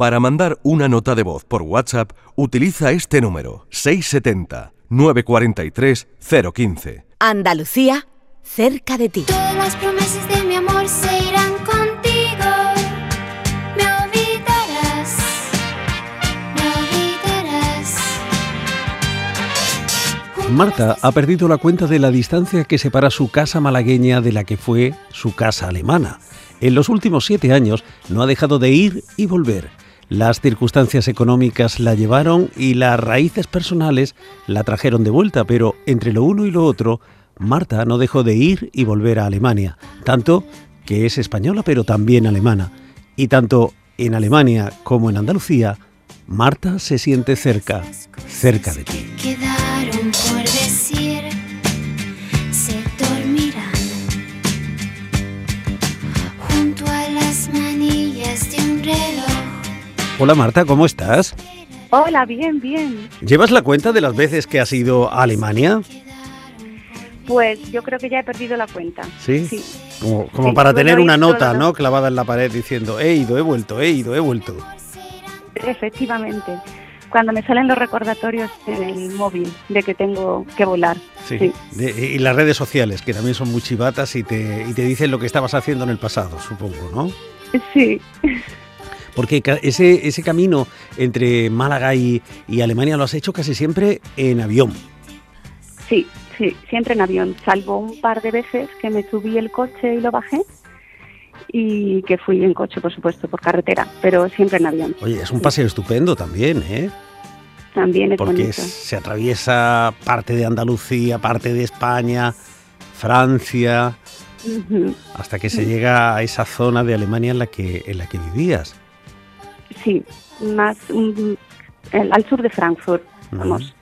Para mandar una nota de voz por WhatsApp, utiliza este número 670 943 015. Andalucía, cerca de ti. Todas las promesas de mi amor se irán contigo. Me olvidarás, me olvidarás. Marta ha perdido la cuenta de la distancia que separa su casa malagueña de la que fue su casa alemana. En los últimos siete años no ha dejado de ir y volver. Las circunstancias económicas la llevaron y las raíces personales la trajeron de vuelta, pero entre lo uno y lo otro, Marta no dejó de ir y volver a Alemania, tanto que es española pero también alemana. Y tanto en Alemania como en Andalucía, Marta se siente cerca, cerca de ti. Hola Marta, ¿cómo estás? Hola, bien, bien. ¿Llevas la cuenta de las veces que has ido a Alemania? Pues yo creo que ya he perdido la cuenta. Sí. Sí, Como, como Sí, para tener una nota, ¿no? Clavada en la pared diciendo, he ido, he vuelto, he ido, he vuelto. efectivamente. Cuando me salen los recordatorios en el móvil de que tengo que volar. Sí. Sí. De- y las redes sociales, que también son muy chivatas y te, y te dicen lo que estabas haciendo en el pasado, supongo, ¿no? Sí, Porque ese, ese camino entre Málaga y, y Alemania lo has hecho casi siempre en avión. sí, sí, siempre en avión, salvo un par de veces que me subí el coche y lo bajé y que fui en coche, por supuesto, por carretera, pero siempre en avión. Oye, es un paseo estupendo también, ¿eh? También es Porque bonito. se atraviesa parte de Andalucía, parte de España, Francia, hasta que se llega a esa zona de Alemania en la que, en la que vivías. Sí, más el- al sur de Frankfurt, vamos,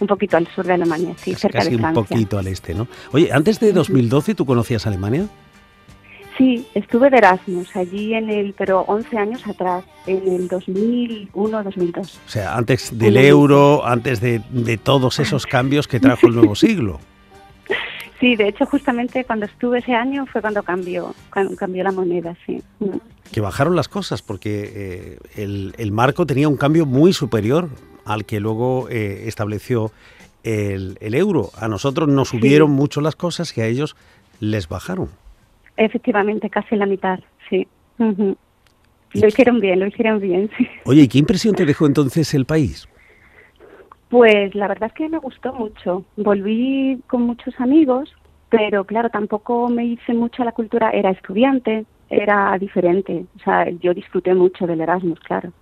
un poquito al sur de Alemania, sí, cerca casi de un Francia. poquito al este, ¿no? Oye, antes de 2012, ¿tú conocías Alemania? Sí, estuve de Erasmus allí en el, pero 11 años atrás, en el 2001-2002. O sea, antes del euro, antes de, de todos esos cambios que trajo el nuevo siglo. Sí, de hecho, justamente cuando estuve ese año fue cuando cambió, cuando cambió la moneda, sí. Que bajaron las cosas, porque eh, el, el marco tenía un cambio muy superior al que luego eh, estableció el, el euro. A nosotros nos Sí. subieron mucho las cosas y a ellos les bajaron. Efectivamente, casi la mitad, sí. Ujú. ¿Y Lo hicieron bien, lo hicieron bien, sí. Oye, ¿y qué impresión te dejó entonces el país? Pues la verdad es que me gustó mucho. Volví con muchos amigos, pero claro, tampoco me hice mucho a la cultura. Era estudiante, era diferente. O sea, yo disfruté mucho del Erasmus, claro.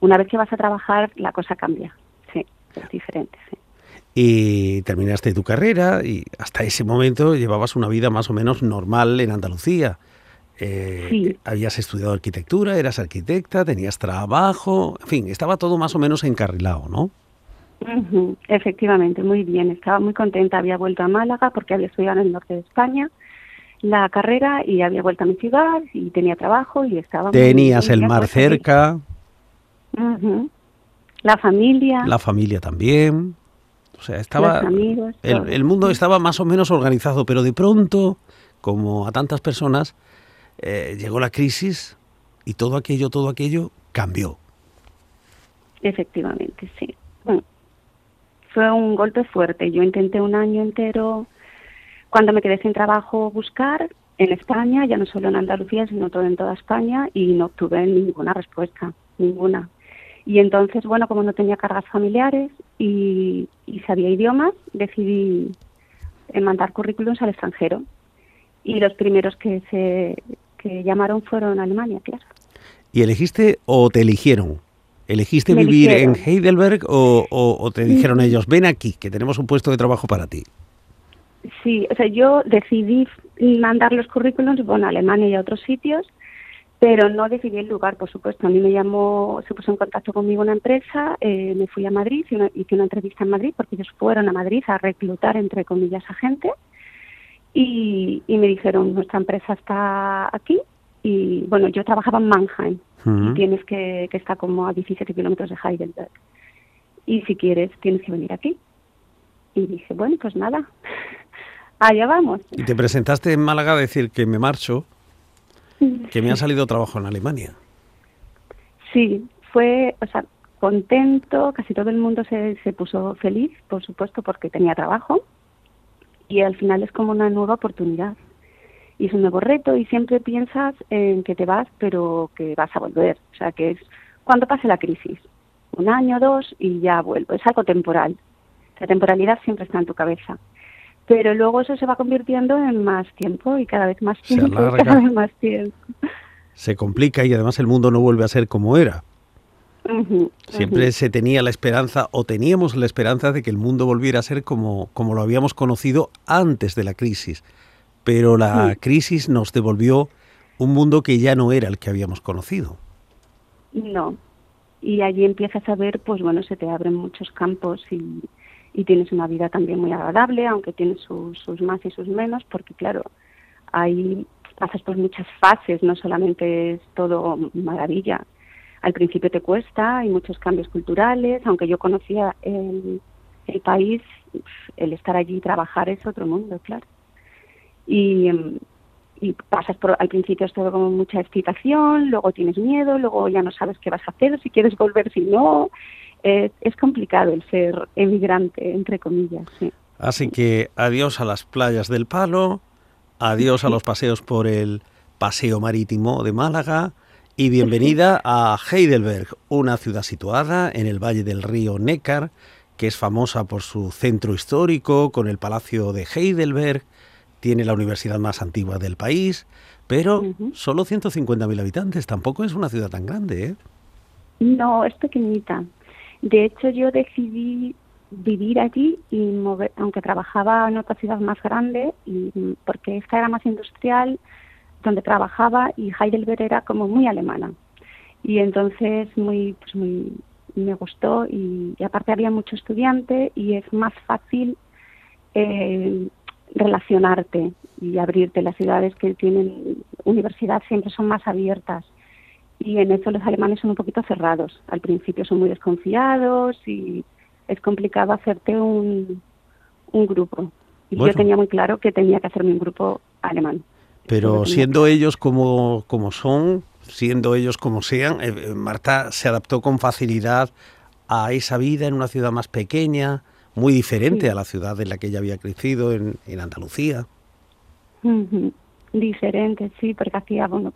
Una vez que vas a trabajar, la cosa cambia. Sí, es diferente, sí. Y terminaste tu carrera y hasta ese momento llevabas una vida más o menos normal en Andalucía. Eh, Sí. Habías estudiado arquitectura, eras arquitecta, tenías trabajo, en fin, estaba todo más o menos encarrilado, ¿no? Efectivamente, muy bien. Estaba muy contenta. Había vuelto a Málaga porque había estudiado en el norte de España la carrera y había vuelto a mi ciudad y tenía trabajo y estaba Tenías el mar cerca. La familia, la familia también. O sea, estaba los amigos. el, el mundo estaba más o menos organizado, pero de pronto, como a tantas personas, eh, llegó la crisis y todo aquello, todo aquello cambió. Efectivamente, sí. Fue un golpe fuerte. Yo intenté un año entero, cuando me quedé sin trabajo, buscar en España, ya no solo en Andalucía, sino todo en toda España, y no obtuve ninguna respuesta, ninguna. Y entonces, bueno, como no tenía cargas familiares y, y sabía idiomas, decidí eh, mandar currículums al extranjero. Y los primeros que se que llamaron fueron Alemania, claro. ¿Y elegiste o te eligieron? ¿Elegiste Me vivir en Heidelberg o, o- o te dijeron ellos, ven aquí, que tenemos un puesto de trabajo para ti? Sí, o sea, yo decidí mandar los currículums, bueno, a Alemania y a otros sitios, pero no decidí el lugar, por supuesto. A mí me llamó, se puso en contacto conmigo una empresa, eh, me fui a Madrid, hice una, hice una entrevista en Madrid, porque ellos fueron a Madrid a reclutar, entre comillas, a gente, y, y me dijeron, nuestra empresa está aquí, y bueno, yo trabajaba en Mannheim, y tienes que, que está como a 17 kilómetros de Heidelberg, y si quieres tienes que venir aquí. Y dije, bueno, pues nada, allá vamos. Y te presentaste en Málaga a decir que me marcho, que me ha salido trabajo en Alemania. Sí, fue, o sea, contento, casi todo el mundo se, se puso feliz, por supuesto, porque tenía trabajo y al final es como una nueva oportunidad. Y es un nuevo reto y siempre piensas en que te vas, pero que vas a volver. O sea, que es cuando pase la crisis, un año, dos y ya vuelvo. Es algo temporal. La temporalidad siempre está en tu cabeza. Pero luego eso se va convirtiendo en más tiempo y cada vez más tiempo, y cada vez más tiempo. Se complica y además el mundo no vuelve a ser como era. Siempre se tenía la esperanza o teníamos la esperanza de que el mundo volviera a ser como, como lo habíamos conocido antes de la crisis. Pero la Sí. crisis nos devolvió un mundo que ya no era el que habíamos conocido. No. Y allí empiezas a ver, pues bueno, se te abren muchos campos y, y tienes una vida también muy agradable, aunque tienes sus, sus más y sus menos, porque claro, ahí pasas por muchas fases, no solamente es todo maravilla. Al principio te cuesta, hay muchos cambios culturales, aunque yo conocía el, el país, el estar allí y trabajar es otro mundo, claro. Y, em, y pasas por, al principio es todo como mucha excitación, luego tienes miedo, luego ya no sabes qué vas a hacer, si quieres volver, si no. Eh, es complicado el ser emigrante, entre comillas. Sí. Así que adiós a las playas del Palo, adiós a los paseos por el Paseo Marítimo de Málaga y bienvenida a Heidelberg, una ciudad situada en el valle del río Neckar, que es famosa por su centro histórico, con el Palacio de Heidelberg, tiene la universidad más antigua del país, pero Ujú. solo 150.000 habitantes, tampoco es una ciudad tan grande, ¿eh? No, es pequeñita. De hecho, yo decidí vivir allí y mover, aunque trabajaba en otra ciudad más grande, y, porque esta era más industrial, donde trabajaba y Heidelberg era como muy alemana. Y entonces muy, pues muy, me gustó y, y aparte había mucho estudiante y es más fácil eh, relacionarte y abrirte. Las ciudades que tienen universidad siempre son más abiertas y en eso los alemanes son un poquito cerrados. Al principio son muy desconfiados y es complicado hacerte un, un grupo. Y Bueno. yo tenía muy claro que tenía que hacerme un grupo alemán. Pero siendo ellos como, como son, siendo ellos como sean, eh, eh, Marta se adaptó con facilidad a esa vida en una ciudad más pequeña, muy diferente Sí. a la ciudad en la que ella había crecido, en, en Andalucía. Diferente, sí, porque hacía, bueno,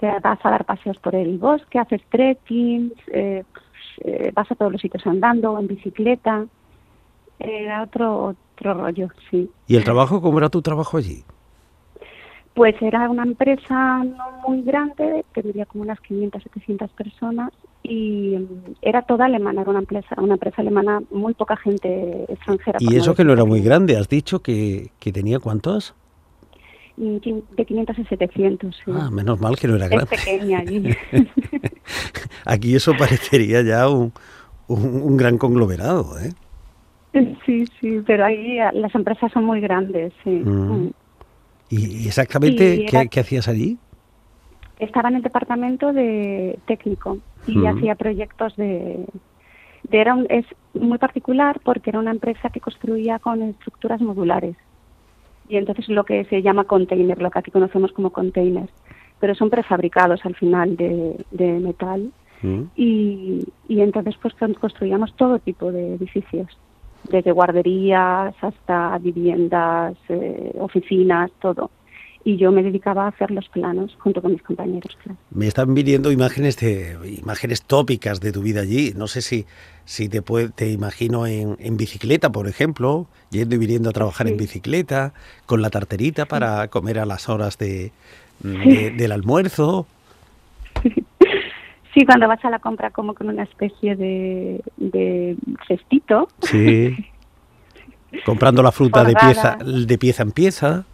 te vas a dar paseos por el bosque, haces trekking, eh, eh, vas a todos los sitios andando, en bicicleta. Era otro, otro rollo, sí. ¿Y el trabajo, cómo era tu trabajo allí? Pues era una empresa no muy grande, tendría como unas 500, 700 personas y mm, era toda alemana, era una empresa, una empresa alemana, muy poca gente extranjera. Y eso no que no era muy grande, has dicho que, que tenía cuántos? Mm, De 500 a 700, sí. Ah, menos mal que no era es grande. pequeña allí. Aquí eso parecería ya un, un- un gran conglomerado, ¿eh? Sí, sí, pero ahí eh, las empresas son muy grandes, sí. Mm. ¿Y, y exactamente Sí, qué, qué hacías allí? Estaba en el departamento de técnico y Mm. hacía proyectos de, de era un- es muy particular porque era una empresa que construía con estructuras modulares y entonces lo que se llama container, lo que aquí conocemos como container, pero son prefabricados al final de, de metal Mm. y, y entonces pues con- construíamos todo tipo de edificios, desde guarderías hasta viviendas, eh, oficinas, todo. Y yo me dedicaba a hacer los planos junto con mis compañeros. claro. Me están viniendo imágenes de imágenes tópicas de tu vida allí. No sé si, si te, puede- te imagino en, en bicicleta, por ejemplo, yendo y viniendo a trabajar en bicicleta, con la tarterita para comer a las horas de, de- del almuerzo. Sí, cuando vas a la compra como con una especie de, de cestito. Sí. Comprando la fruta de pieza, de pieza en pieza.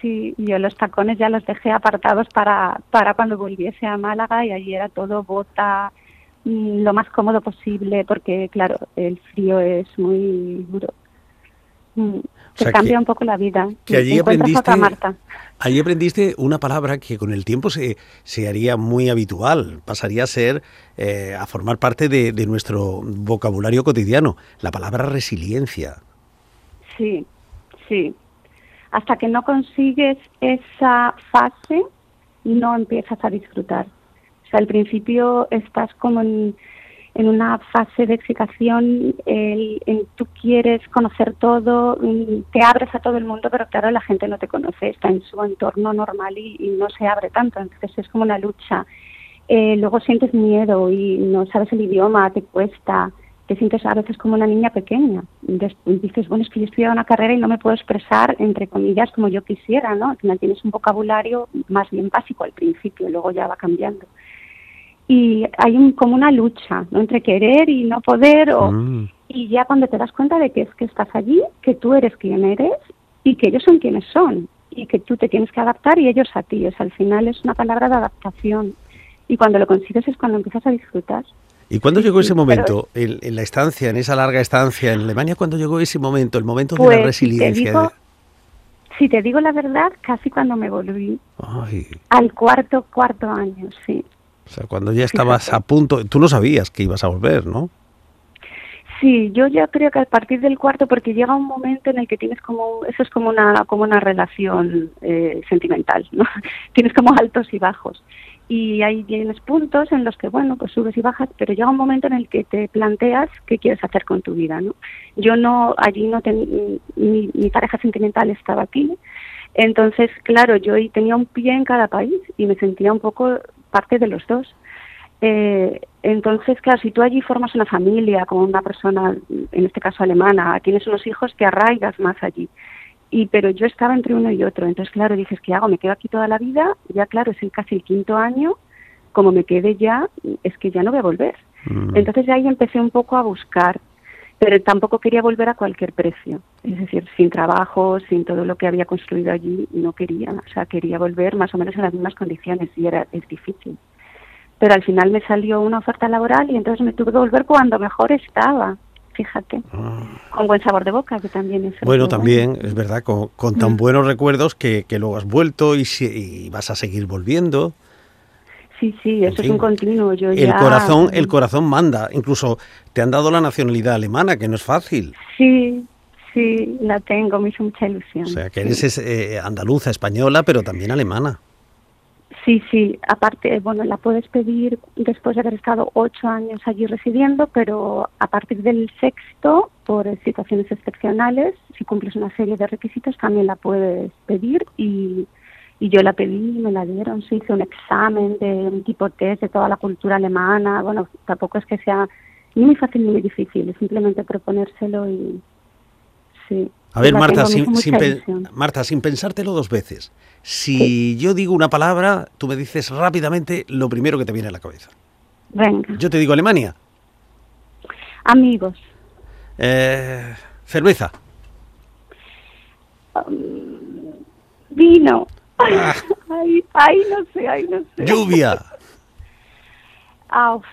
Sí, yo los tacones ya los dejé apartados para, para cuando volviese a Málaga y allí era todo bota, mm, lo más cómodo posible porque, claro, el frío es muy duro. Mm, Te sea, cambia que- un poco la vida. que allí aprendiste- Marta. Allí aprendiste una palabra que con el tiempo se, se haría muy habitual, pasaría a ser, eh, a formar parte de, de nuestro vocabulario cotidiano, la palabra resiliencia. Sí, sí. Hasta que no consigues esa fase, no empiezas a disfrutar. O sea, al principio estás como en, en una fase de excitación, el- tú quieres conocer todo, mm, te abres a todo el mundo, pero claro, la gente no te conoce, está en su entorno normal y, y no se abre tanto, entonces es como una lucha. Eh, luego sientes miedo y no sabes el idioma, te cuesta, te sientes a veces como una niña pequeña. Dices, bueno, es que yo he estudiado una carrera y no me puedo expresar, entre comillas, como yo quisiera, ¿no? Al final tienes un vocabulario más bien básico al principio, luego ya va cambiando. Y hay un, como una lucha, ¿no? Entre querer y no poder, o, Mm. y ya cuando te das cuenta de que es que estás allí, que tú eres quien eres y que ellos son quienes son y que tú te tienes que adaptar y ellos a ti. O sea, al final es una palabra de adaptación y cuando lo consigues es cuando empiezas a disfrutar. ¿Y cuándo Sí, llegó ese pero- momento, en, en la estancia, en esa larga estancia en Alemania, cuándo llegó ese momento, el momento de Pues, la si te resiliencia? digo- Si te digo la verdad, casi cuando me volví Ay, al cuarto, cuarto año, sí. o sea, cuando ya estabas Fíjate. a punto, tú no sabías que ibas a volver, ¿no? Sí, yo ya creo que a partir del cuarto, porque llega un momento en el que tienes como, eso es como una, como una relación eh, sentimental, ¿no? tienes como altos y bajos. Y ahí tienes puntos en los que, bueno, pues subes y bajas, pero llega un momento en el que te planteas qué quieres hacer con tu vida, ¿no? Yo no, allí no ten, mi, mi pareja sentimental estaba aquí, entonces, claro, yo tenía un pie en cada país y me sentía un poco parte de los dos. Eh, entonces, claro, si tú allí formas una familia con una persona, en este caso alemana, tienes unos hijos, te arraigas más allí. Y pero yo estaba entre uno y otro, entonces claro, dices, ¿qué hago? ¿Me quedo aquí toda la vida? Ya claro, es el, casi el quinto año, como me quede ya, es que ya no voy a volver. Mm. Entonces de ahí empecé un poco a buscar, pero tampoco quería volver a cualquier precio. Es decir, sin trabajo, sin todo lo que había construido allí, no quería. O sea, quería volver más o menos en las mismas condiciones y era es difícil. Pero al final me salió una oferta laboral y entonces me tuve que volver cuando mejor estaba. Fíjate, Ah. con buen sabor de boca, que también es Bueno, también, es verdad, con, con tan Mm. buenos recuerdos que, que luego has vuelto y, si- y vas a seguir volviendo. Sí, sí, En eso es un continuo. Yo El ya- corazón, el corazón manda. Incluso te han dado la nacionalidad alemana, que no es fácil. Sí, sí, la tengo, me hizo mucha ilusión. O sea, que eres es, eh, andaluza, española, pero también alemana. Sí, sí, aparte, bueno, la puedes pedir después de haber estado ocho años allí residiendo, pero a partir del sexto, por situaciones excepcionales, si cumples una serie de requisitos, también la puedes pedir y, y yo la pedí me la dieron. Se hizo un examen de un tipo test de toda la cultura alemana. Bueno, tampoco es que sea ni muy fácil ni muy difícil, simplemente proponérselo y sí. A ver, Marta, sin. Marta, pensártelo dos veces. Si yo digo una palabra, tú me dices rápidamente lo primero que te viene a la cabeza. Venga, Yo te digo Alemania, amigos. eh, cerveza, Vino. Ah. Ay, ay, no sé, ay, no sé. lluvia, Ah, uf.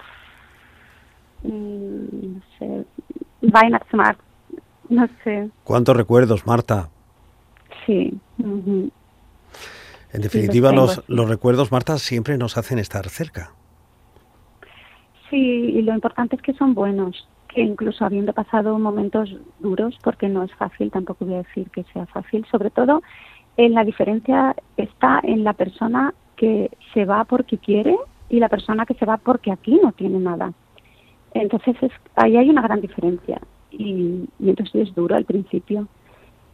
Mm, no sé. Weihnachtsmarkt. No sé. ¿Cuántos recuerdos, Marta? Sí. En definitiva, los, sí. los recuerdos, Marta, siempre nos hacen estar cerca. Sí, y lo importante es que son buenos. Que incluso habiendo pasado momentos duros, porque no es fácil, tampoco voy a decir que sea fácil, sobre todo en la diferencia está en la persona que se va porque quiere y la persona que se va porque aquí no tiene nada. Entonces es, ahí hay una gran diferencia y, y entonces es duro al principio,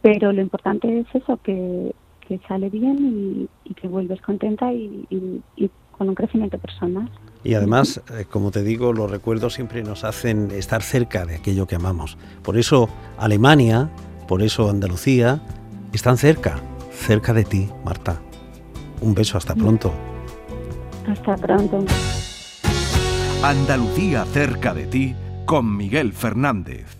pero lo importante es eso, que, que sale bien y, y que vuelves contenta y, y- y con un crecimiento personal. Y además, eh, como te digo, los recuerdos siempre nos hacen estar cerca de aquello que amamos. Por eso Alemania, por eso Andalucía, están cerca, cerca de ti, Marta. Un beso, hasta pronto. Hasta pronto. Andalucía cerca de ti con Miguel Fernández.